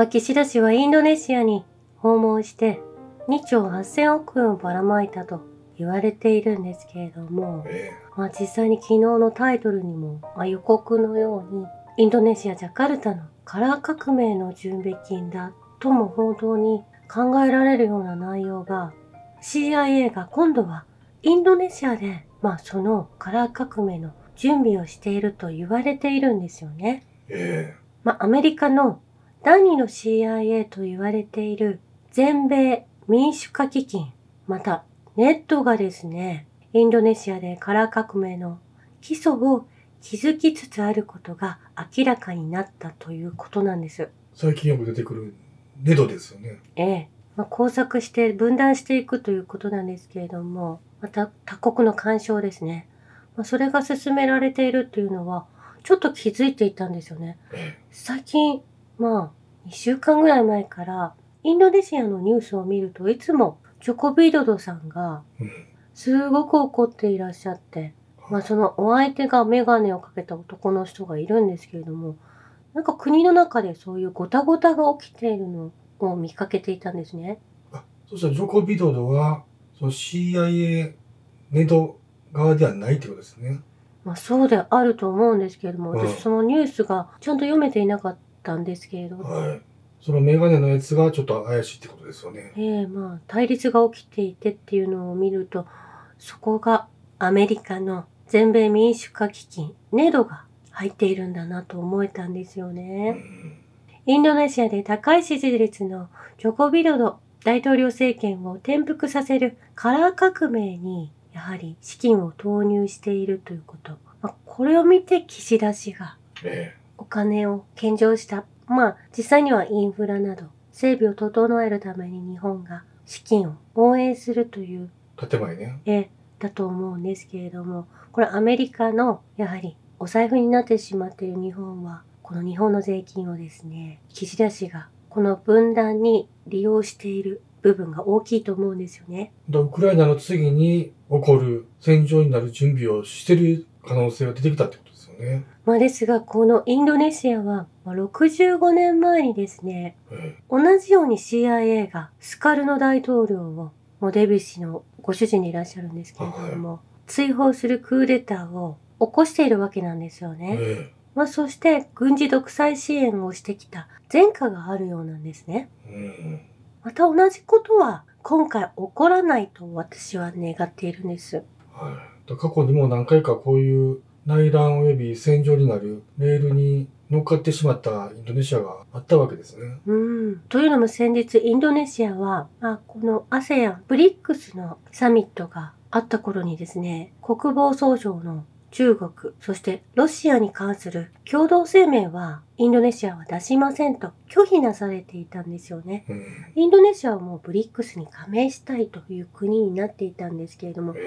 まあ、岸田氏はインドネシアに訪問して2兆8000億円をばらまいたと言われているんですけれども、えまあ、実際に昨日のタイトルにも、まあ、予告のようにインドネシア・ジャカルタのカラー革命の準備金だとも本当に考えられるような内容が CIA が今度はインドネシアで、まあ、そのカラー革命の準備をしていると言われているんですよね。ええまあ、アメリカの第二の CIA と言われている全米民主化基金、またネットがですね、インドネシアでカラー革命の基礎を築きつつあることが明らかになったということなんです。最近よく出てくるネドですよね。ええ。まあ、工作して分断していくということなんですけれども、また他国の干渉ですね。まあ、それが進められているというのは、ちょっと気づいていたんですよね。え最近、まあ、2週間ぐらい前から、インドネシアのニュースを見るといつもジョコビドドさんが。すごく怒っていらっしゃって、まあそのお相手がメガネをかけた男の人がいるんですけれども、なんか国の中でそういうごたごたが起きているのを見かけていたんですね。あ、そしたらジョコビドドは、その CIA ネド側ではないってことですね。まあそうであると思うんですけれども、うん私そのニュースがちゃんと読めていなかったんですけれど、はい。そのメガネのやつがちょっと怪しいってことですよね。ええまあ対立が起きていてっていうのを見ると、そこがアメリカの全米民主化基金、ネドが入っているんだなと思えたんですようね。ん。インドネシアで高い支持率のジョコビドド大統領政権を転覆させるカラー革命にやはり資金を投入しているということ。まあ、これを見て岸田氏がえお金を献上した。まあ実際にはインフラなど整備を整えるために日本が資金を応援するというえ建前ね。絵だと思うんですけれども、これアメリカのやはりお財布になってしまっている日本は、この日本の税金をですね、岸田氏がこの分断に利用している部分が大きいと思うんですよね。ウクライナの次に起こる戦場になる準備をしてる可能性が出てきたってことですよね。まあですが、このインドネシアは、まあ65年前にですね、え同じように CIA がスカルノ大統領を、もうデビュ氏のご主人でいらっしゃるんですけれども、追放するクーデターを起こしているわけなんですよえね。えまあそして軍事独裁支援をしてきた前科があるようなんですね。また同じことは今回起こらないと私は願っているんです。はい。過去にも何回かこういう内乱及び戦場になるレールに乗っかってしまったインドネシアがあったわけですね。うん。というのも先日インドネシアは、まあ、この ASEAN、ブリックスのサミットがあった頃にですね、国防総省の中国、そしてロシアに関する共同声明はインドネシアは出しませんと拒否なされていたんですよね。うん。インドネシアはもうブリックスに加盟したいという国になっていたんですけれども、え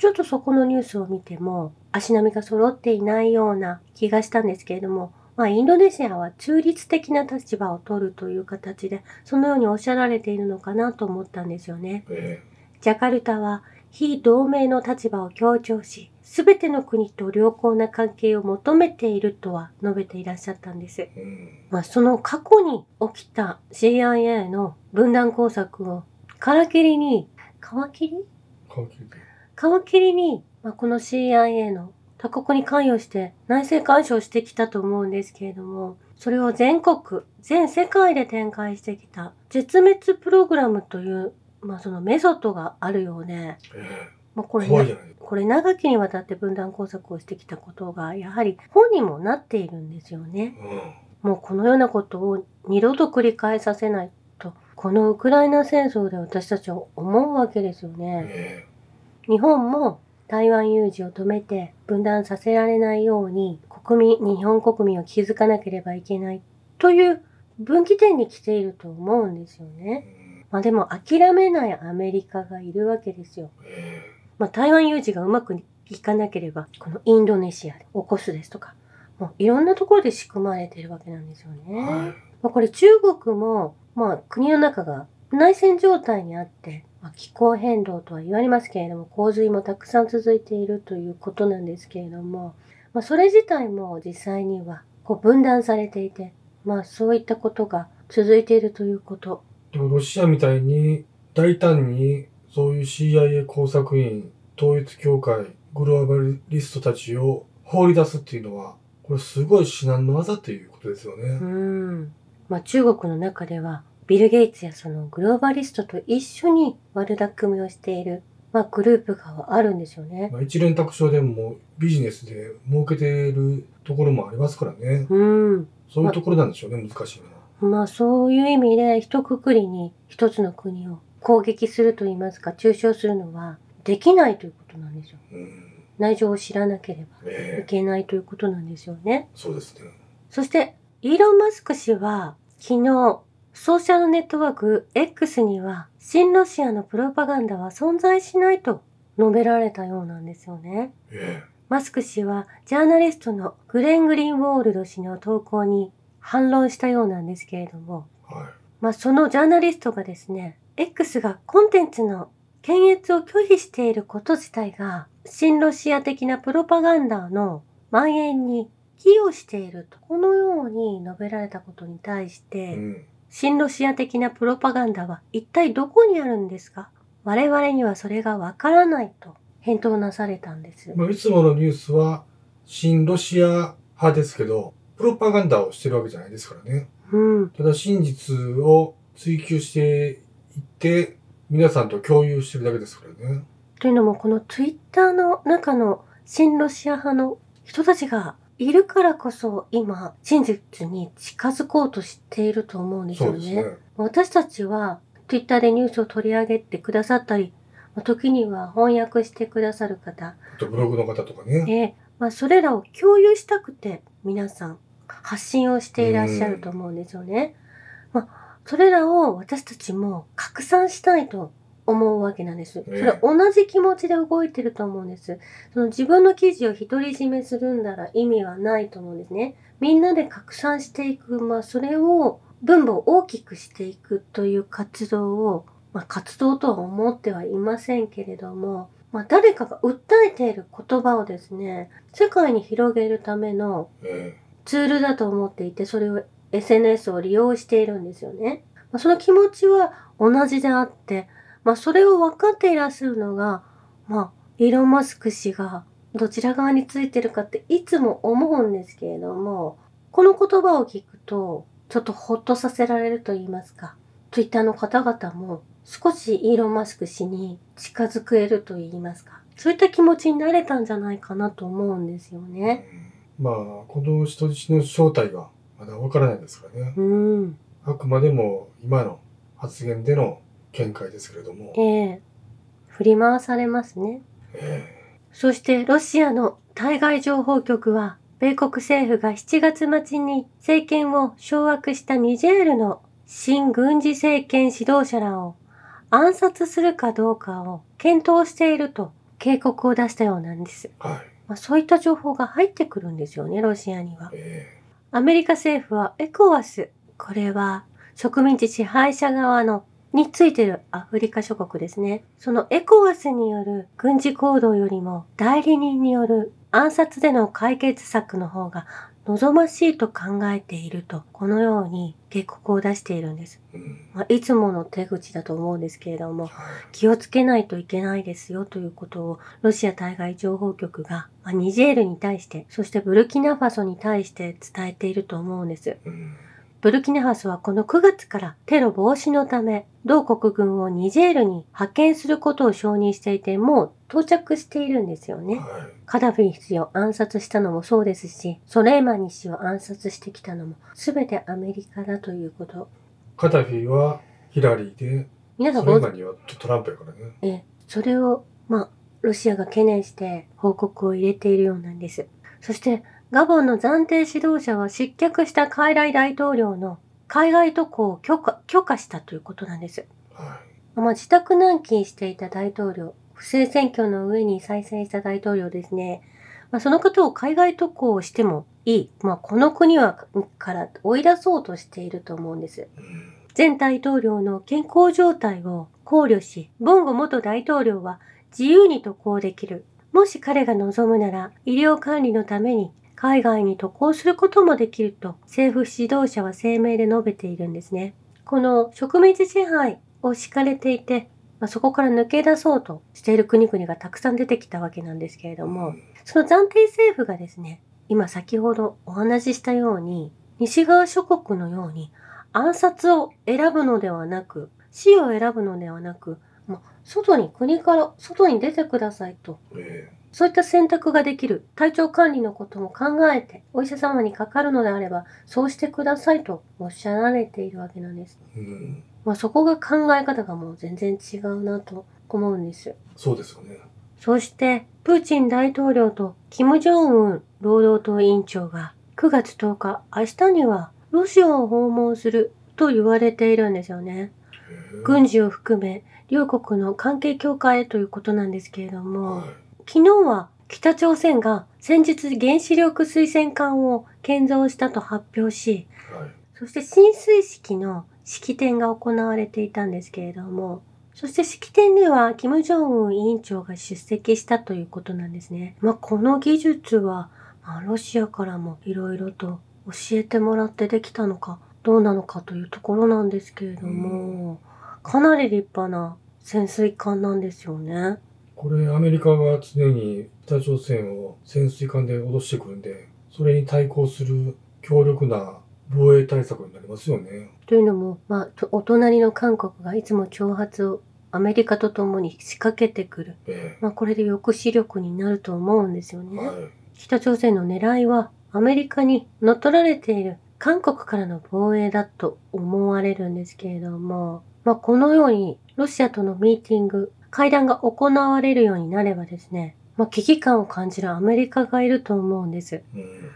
ちょっとそこのニュースを見ても足並みが揃っていないような気がしたんですけれども、まあインドネシアは中立的な立場を取るという形で、そのようにおっしゃられているのかなと思ったんですよね。ええジャカルタは非同盟の立場を強調し、すべての国と良好な関係を求めているとは述べていらっしゃったんです。えうん。まあ、その過去に起きた CIA の分断工作をから切りに、皮切り顔切れて。皮切りに、まあ、この CIA の他国に関与して内政干渉してきたと思うんですけれども、それを全国、全世界で展開してきた絶滅プログラムという、まあ、そのメソッドがあるようで、えまあ、こえれ怖いじゃないですか。これ長きにわたって分断工作をしてきたことが、やはり本にもなっているんですよね。うん。もうこのようなことを二度と繰り返させないと、このウクライナ戦争で私たちは思うわけですよね。え日本も台湾有事を止めて分断させられないように国民、日本国民を気づかなければいけないという分岐点に来ていると思うんですよえね。うんまあでも諦めないアメリカがいるわけですよ。えまあ台湾有事がうまくいかなければ、このインドネシアで起こすですとか、もういろんなところで仕組まれているわけなんですよね。えはい。まあ、これ中国も、まあ、国の中が内戦状態にあって、まあ、気候変動とは言われますけれども、洪水もたくさん続いているということなんですけれども、まあ、それ自体も実際にはこう分断されていて、まあ、そういったことが続いているということ。でもロシアみたいに大胆にそういう CIA 工作員、統一協会、グローバリストたちを放り出すっていうのは、これすごい至難の技っていうことですよね。うん。まあ中国の中では、ビル・ゲイツやそのグローバリストと一緒に悪巧みをしている、まあグループがあるんですよね。まあ、一連卓上でもビジネスで儲けてるところもありますからね。うん。そういうところなんでしょうね、難しいのは。まあそういう意味で一括りに一つの国を攻撃すると言いますか中傷するのはできないということなんですよ。うん。内情を知らなければいええけないということなんですよね。そうですね。そしてイーロン・マスク氏は昨日ソーシャルネットワーク X には新ロシアのプロパガンダは存在しないと述べられたようなんですよね。えマスク氏はジャーナリストのグレン・グリーンウォールド氏の投稿に反論したようなんですけれども、えはい。まあ、そのジャーナリストがですね、X がコンテンツの検閲を拒否していること自体が、新ロシア的なプロパガンダの蔓延に寄与していると、このように述べられたことに対して、うん。新ロシア的なプロパガンダは一体どこにあるんですか？我々にはそれがわからないと返答なされたんです。まあ、いつものニュースは、新ロシア派ですけど、プロパガンダをしてるわけじゃないですからね。うん。ただ真実を追求していって、皆さんと共有してるだけですからね。というのも、このツイッターの中の新ロシア派の人たちがいるからこそ今、真実に近づこうとしていると思うんですよね。ね。私たちはツイッターでニュースを取り上げてくださったり、まあ時には翻訳してくださる方、ブログの方とかね。えまあ、それらを共有したくて皆さん発信をしていらっしゃると思うんですよね。まあ、それらを私たちも拡散したいと思うわけなんです。そええれ同じ気持ちで動いてると思うんです。その自分の記事を独り占めするんだら意味はないと思うんですね。みんなで拡散していく、まあそれを分母を大きくしていくという活動を、まあ活動とは思ってはいませんけれども、まあ誰かが訴えている言葉をですね、世界に広げるためのえツールだと思っていて、それを SNS を利用しているんですよね。まあ、その気持ちは同じであって、まあそれを分かっていらっしゃるのが、まあイーロン・マスク氏がどちら側についてるかっていつも思うんですけれども、この言葉を聞くと、ちょっとほっとさせられると言いますか、Twitter の方々も少しイーロン・マスク氏に近づけると言いますか、そういった気持ちになれたんじゃないかなと思うんですよえね。まあ、この人質の正体はまだわからないですからね。うん。あくまでも今の発言での見解ですけれども。ええ振り回されますね。えそしてロシアの対外情報局は、米国政府が7月末に政権を掌握したニジェールの新軍事政権指導者らを暗殺するかどうかを検討していると警告を出したようなんです。えはい。まあ、そういった情報が入ってくるんですよね、ロシアには。えアメリカ政府はエコワス、これは植民地支配者側のについてるアフリカ諸国ですね。そのエコワスによる軍事行動よりも代理人による暗殺での解決策の方が望ましいと考えていると、このように警告を出しているんです。まあ、いつもの手口だと思うんですけれども、はい。気をつけないといけないですよということをロシア対外情報局が、まあ、ニジェールに対して、そしてブルキナファソに対して伝えていると思うんです。うん。ブルキナファソはこの9月からテロ防止のため、同国軍をニジェールに派遣することを承認していて、もう到着しているんですよね。はい。カダフィ氏を暗殺したのもそうですし、ソレイマニ氏を暗殺してきたのも全てアメリカだということ。カタフィはヒラリーで、皆さんごそれ以外にはトランプやからね。え、それを、まあ、ロシアが懸念して報告を入れているようなんです。そして、ガボンの暫定指導者は失脚した傀儡大統領の海外渡航を許可、許可したということなんです。はまあ、自宅軟禁していた大統領、不正選挙の上に再選した大統領ですね。まあ、その方を海外渡航をしてもいい。まあ、この国は、から追い出そうとしていると思うんです。前大統領の健康状態を考慮し、ボンゴ元大統領は自由に渡航できる。もし彼が望むなら医療管理のために海外に渡航することもできると政府指導者は声明で述べているんですね。この植民地支配を敷かれていて、まあ、そこから抜け出そうとしている国々がたくさん出てきたわけなんですけれども、その暫定政府がですね、今先ほどお話ししたように、西側諸国のように暗殺を選ぶのではなく、死を選ぶのではなく、まあ、外に、国から外に出てくださいと。えそういった選択ができる。体調管理のことも考えて、お医者様にかかるのであれば、そうしてくださいとおっしゃられているわけなんです。えうん。まあ、そこが考え方がもう全然違うなと思うんですよ。そうですよね。そして、プーチン大統領とキム・ジョンウン労働党委員長が9月10日、明日にはロシアを訪問すると言われているんですよね。軍事を含め、両国の関係強化へということなんですけれども、はい昨日は北朝鮮が先日原子力推薦艦を建造したと発表し、はい。そして進水式の式典が行われていたんですけれども、そして式典では、キム・ジョンウン委員長が出席したということなんですね。まあ、この技術は、まあ、ロシアからもいろいろと教えてもらってできたのか、どうなのかというところなんですけれども、かなり立派な潜水艦なんですよね。これアメリカが常に北朝鮮を潜水艦で脅してくるんで、それに対抗する強力な防衛対策になりますよね。というのも、まあ、とお隣の韓国がいつも挑発をアメリカと共に仕掛けてくる。えまあ、これで抑止力になると思うんですよね。えはい。北朝鮮の狙いはアメリカに乗っ取られている韓国からの防衛だと思われるんですけれども、まあ、このようにロシアとのミーティング、会談が行われるようになればですね、まあ、危機感を感じるアメリカがいると思うんです。うん。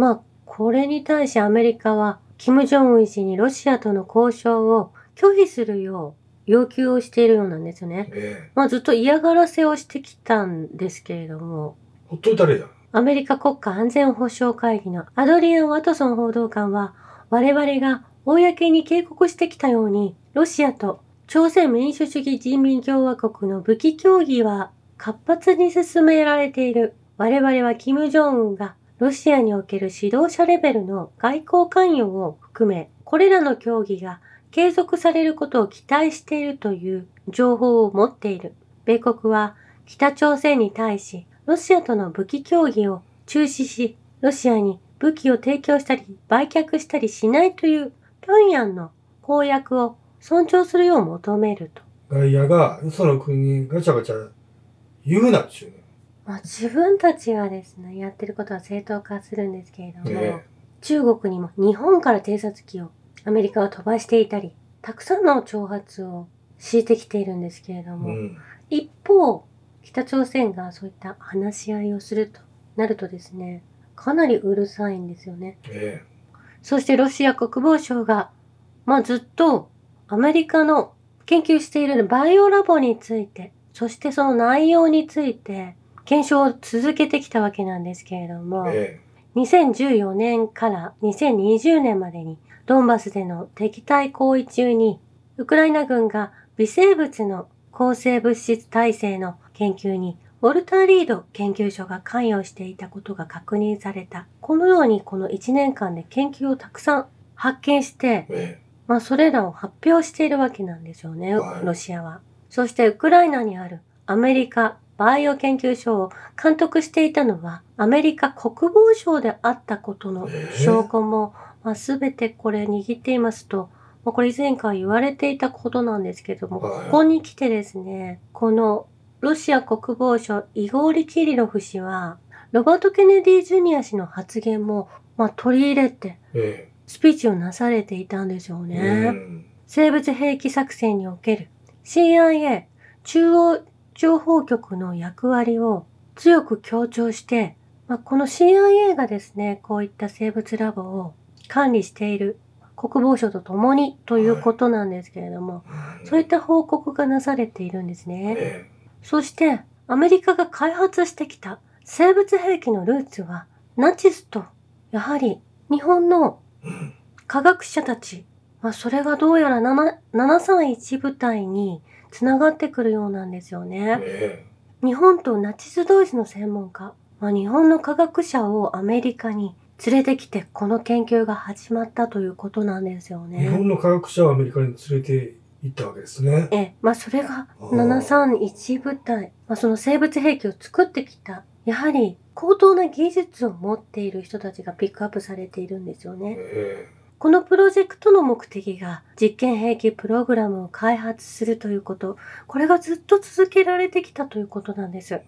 まあ、これに対しアメリカは、キム・ジョンウン氏にロシアとの交渉を拒否するよう要求をしているようなんですよね。ええまあ、ずっと嫌がらせをしてきたんですけれども、ほっといたれや。アメリカ国家安全保障会議のアドリアン・ワトソン報道官は、我々が公に警告してきたように、ロシアと朝鮮民主主義人民共和国の武器協議は活発に進められている。我々はキム・ジョンウンがロシアにおける指導者レベルの外交関与を含め、これらの協議が継続されることを期待しているという情報を持っている。米国は北朝鮮に対し、ロシアとの武器協議を中止し、ロシアに武器を提供したり、売却したりしないという平壌の公約を尊重するよう求めると。外野がよその国にガチャガチャ言うなっちゅうね。まあ、自分たちがですね、やってることは正当化するんですけれども、え中国にも日本から偵察機をアメリカは飛ばしていたり、たくさんの挑発を敷いてきているんですけれども、うん。一方、北朝鮮がそういった話し合いをするとなるとですね、かなりうるさいんですよね。えそしてロシア国防省が、まあずっとアメリカの研究しているバイオラボについて、そしてその内容について検証を続けてきたわけなんですけれどえも、え2014年から2020年までにドンバスでの敵対行為中にウクライナ軍が微生物の抗生物質耐性の研究にウォルター・リード研究所が関与していたことが確認された。このようにこの1年間で研究をたくさん発見して、えまあそれらを発表しているわけなんでしょうね、はい。ロシアは。そしてウクライナにあるアメリカバイオ研究所を監督していたのはアメリカ国防省であったことのえー。証拠も、まあ、全てこれ握っていますと、まあ、これ以前から言われていたことなんですけども、はい。ここに来てですね、このロシア国防省イゴーリ・キリロフ氏は、ロバート・ケネディ・ジュニア氏の発言も、まあ、取り入れて、えスピーチをなされていたんでしょうえね。うん生物兵器作戦における CIA 中央情報局の役割を強く強調して、まあ、この CIA がですね、こういった生物ラボを管理している国防省と共にということなんですけれども、そういった報告がなされているんですね。えそして、アメリカが開発してきた生物兵器のルーツは、ナチスと、やはり日本の科学者たち、まあ、それがどうやら7 731部隊につながってくるようなんですよね。え日本とナチス同士の専門家、まあ、日本の科学者をアメリカに連れてきてこの研究が始まったということなんですよね。日本の科学者をアメリカに連れて行ったわけですね。ええ、まあそれがあー731部隊、まあ、その生物兵器を作ってきた、やはり高等な技術を持っている人たちがピックアップされているんですよね。えこのプロジェクトの目的が実験兵器プログラムを開発するということ、これがずっと続けられてきたということなんです。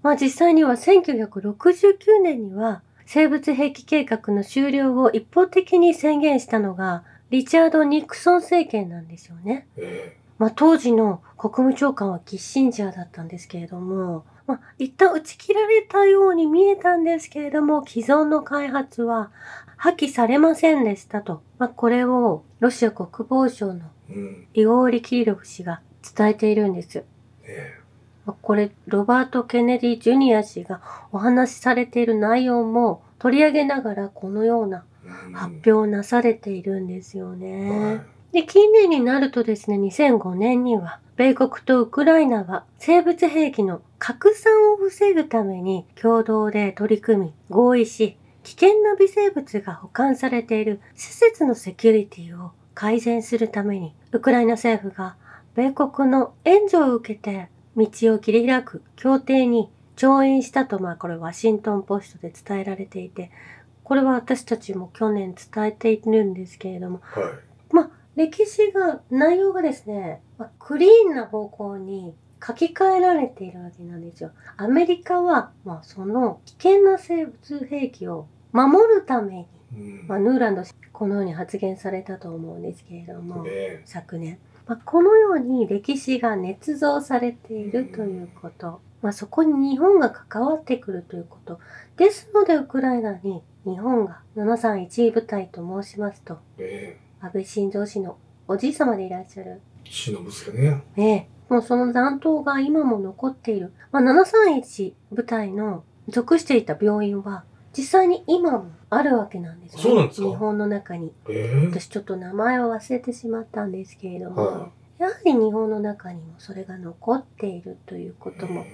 まあ実際には1969年には生物兵器計画の終了を一方的に宣言したのがリチャード・ニクソン政権なんですよね。えまあ当時の国務長官はキッシンジャーだったんですけれども、まあ一旦打ち切られたように見えたんですけれども、既存の開発は破棄されませんでしたと。まあこれをロシア国防省のイゴーリ・キリロフ氏が伝えているんです。えまあこれ、ロバート・ケネディ・ジュニア氏がお話しされている内容も取り上げながらこのような発表をなされているんですよね。はいで、近年になるとですね、2005年には、米国とウクライナは生物兵器の拡散を防ぐために共同で取り組み、合意し、危険な微生物が保管されている施設のセキュリティを改善するために、ウクライナ政府が米国の援助を受けて道を切り開く協定に調印したと、まあこれワシントンポストで伝えられていて、これは私たちも去年伝えているんですけれども、はい。まあ、歴史が、内容がですね、まあ、クリーンな方向に書き換えられているわけなんですよ。アメリカは、まあ、その危険な生物兵器を守るために、うんまあ、ヌーランド氏このように発言されたと思うんですけれども、え昨年。まあ、このように歴史が捏造されているということ、まあ、そこに日本が関わってくるということ。ですので、ウクライナに日本が731部隊と申しますと、ええ安倍晋三氏のおじい様でいらっしゃる。え死の息子ね。ねえ。もうその残党が今も残っている。まあ、731部隊の属していた病院は、実際に今もあるわけなんですよ、そうなんですか？日本の中に。ええ私ちょっと名前を忘れてしまったんですけれども、はやはり日本の中にもそれが残っているということも、え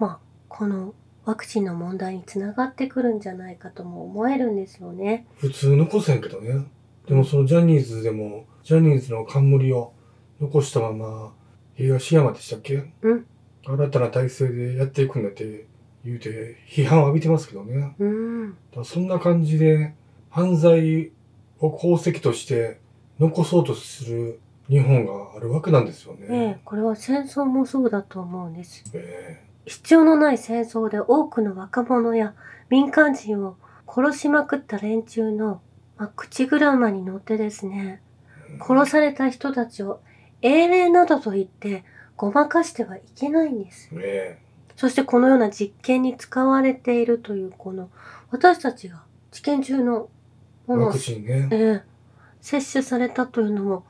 まあ、このワクチンの問題につながってくるんじゃないかとも思えるんですよね。え普通残せんけどね。でもそのジャニーズでも、ジャニーズの冠を残したまま、東山でしたっけ？うん。新たな体制でやっていくんだって言うて、批判を浴びてますけどね。うん。そんな感じで、犯罪を功績として残そうとする日本があるわけなんですよええね。これは戦争もそうだと思うんです。え必要のない戦争で多くの若者や民間人を殺しまくった連中の、まあ、口車に乗ってですね、え殺された人たちを英霊などと言ってごまかしてはいけないんです。えそしてこのような実験に使われているというこの私たちが治験中のものをワクチンね。ええ接種されたというのも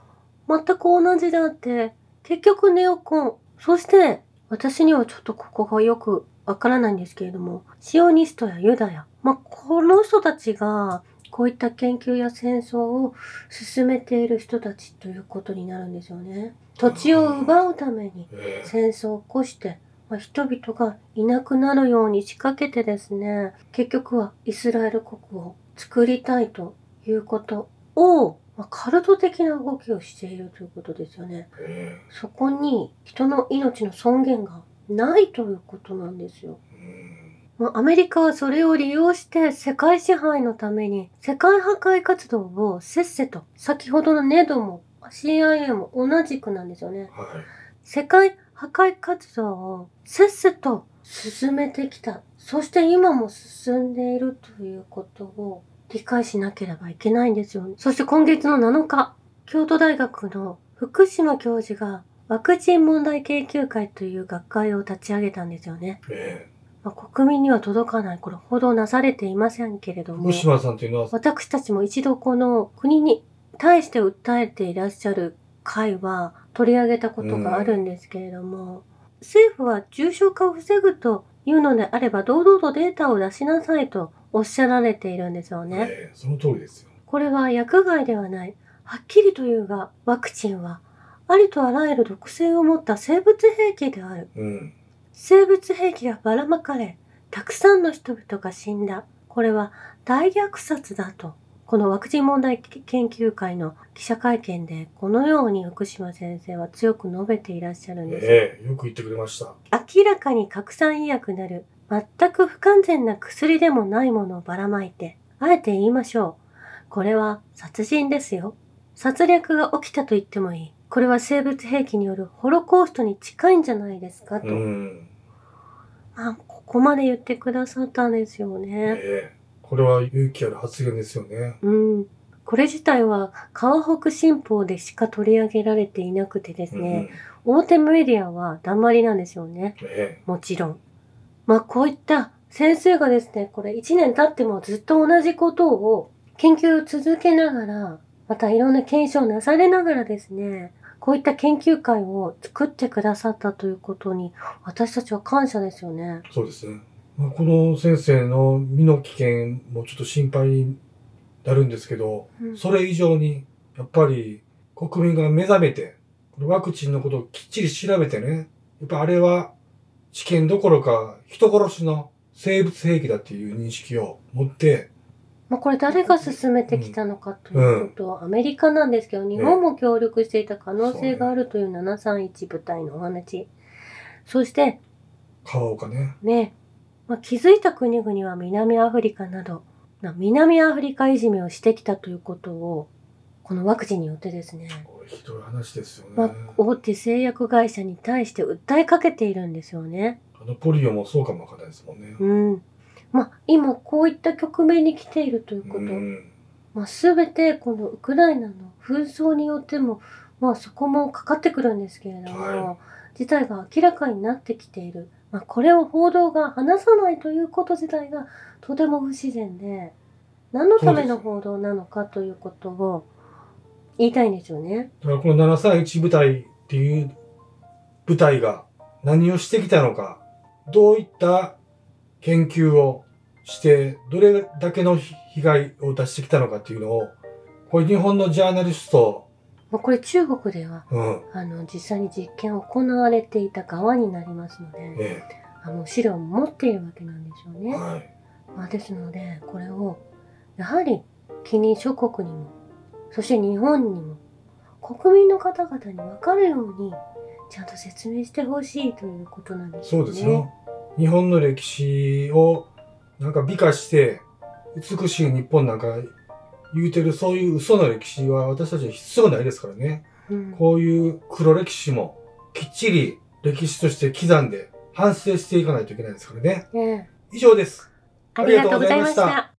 全く同じであって、結局ネオコン、そして私にはちょっとここがよくわからないんですけれども、シオニストやユダヤ、まあ、この人たちがこういった研究や戦争を進めている人たちということになるんですよね。土地を奪うためにええ戦争を起こして、まあ、人々がいなくなるように仕掛けてですね、結局はイスラエル国を作りたいということを、まあ、カルト的な動きをしているということですよね。えそこに人の命の尊厳がないということなんですよ。アメリカはそれを利用して世界支配のために世界破壊活動をせっせと先ほどのネドも CIA も同じくなんですよね。はい。世界破壊活動をせっせと進めてきた。そして今も進んでいるということを理解しなければいけないんですよ。そして今月の7日、京都大学の福島教授がワクチン問題研究会という学会を立ち上げたんですよね。えまあ、国民には届かない、これ報道なされていませんけれどもえ福、島さんというのは、私たちも一度この国に対して訴えていらっしゃる会は取り上げたことがあるんですけれども、政府は重症化を防ぐというのであれば堂々とデータを出しなさいとおっしゃられているんですよね。ええその通りですよ。これは薬害ではない。はっきりと言うが、ワクチンはありとあらゆる毒性を持った生物兵器である。うん。生物兵器がばらまかれ、たくさんの人々が死んだ。これは大虐殺だと。このワクチン問題研究会の記者会見でこのように福島先生は強く述べていらっしゃるんです。ええよく言ってくれました。明らかに拡散医薬なる全く不完全な薬でもないものをばらまいて、あえて言いましょう。これは殺人ですよ。殺戮が起きたと言ってもいい。これは生物兵器によるホロコーストに近いんじゃないですかと。うん。まあ、ここまで言ってくださったんですよね。ええこれは勇気ある発言ですよね。うん。これ自体は川北新報でしか取り上げられていなくてですね、大手メディアは黙りなんですよね。うん。えもちろん。まあこういった先生がですね、これ1年経ってもずっと同じことを研究を続けながら、またいろんな検証をなされながらですね、こういった研究会を作ってくださったということに、私たちは感謝ですよね。えそうですね。まあ、この先生の身の危険もちょっと心配になるんですけど、うんそれ以上に、やっぱり国民が目覚めて、ワクチンのことをきっちり調べてね、やっぱあれは治験どころか人殺しの生物兵器だっていう認識を持って、まあこれ誰が進めてきたのかということは、アメリカなんですけど、日本も協力していた可能性があるという731部隊のお話。そして、川岡ね。ね、まあ、気づいた国々は南アフリカなど、な南アフリカいじめをしてきたということを、このワクチンによってですね、ひどい話ですよね。まあ、大手製薬会社に対して訴えかけているんですよね。あのポリオもそうかもわかんないですもんね。うん。まあ、今こういった局面に来ているということ。うん。まあ、すべてこのウクライナの紛争によっても、まあそこもかかってくるんですけれども、は事態が明らかになってきている。まあ、これを報道が話さないということ自体がとても不自然で、何のための報道なのかということを言いたいんですよね。だからこの731部隊っていう部隊が何をしてきたのか、どういった研究をして、どれだけの被害を出してきたのかっていうのを、これ日本のジャーナリスト、まあ、これ中国では、うん、あの、実際に実験を行われていた側になりますので、えあの、資料を持っているわけなんですよえ、ね。はい。まあ、ですので、これを、やはり、近隣諸国にも、そして日本にも、国民の方々に分かるように、ちゃんと説明してほしいということなんですよね。そうですよ。日本の歴史をなんか美化して、美しい日本なんか言うてるそういう嘘の歴史は私たちに必要ないですからね。うんこういう黒歴史もきっちり歴史として刻んで反省していかないといけないですからね。ね以上です。ありがとうございました。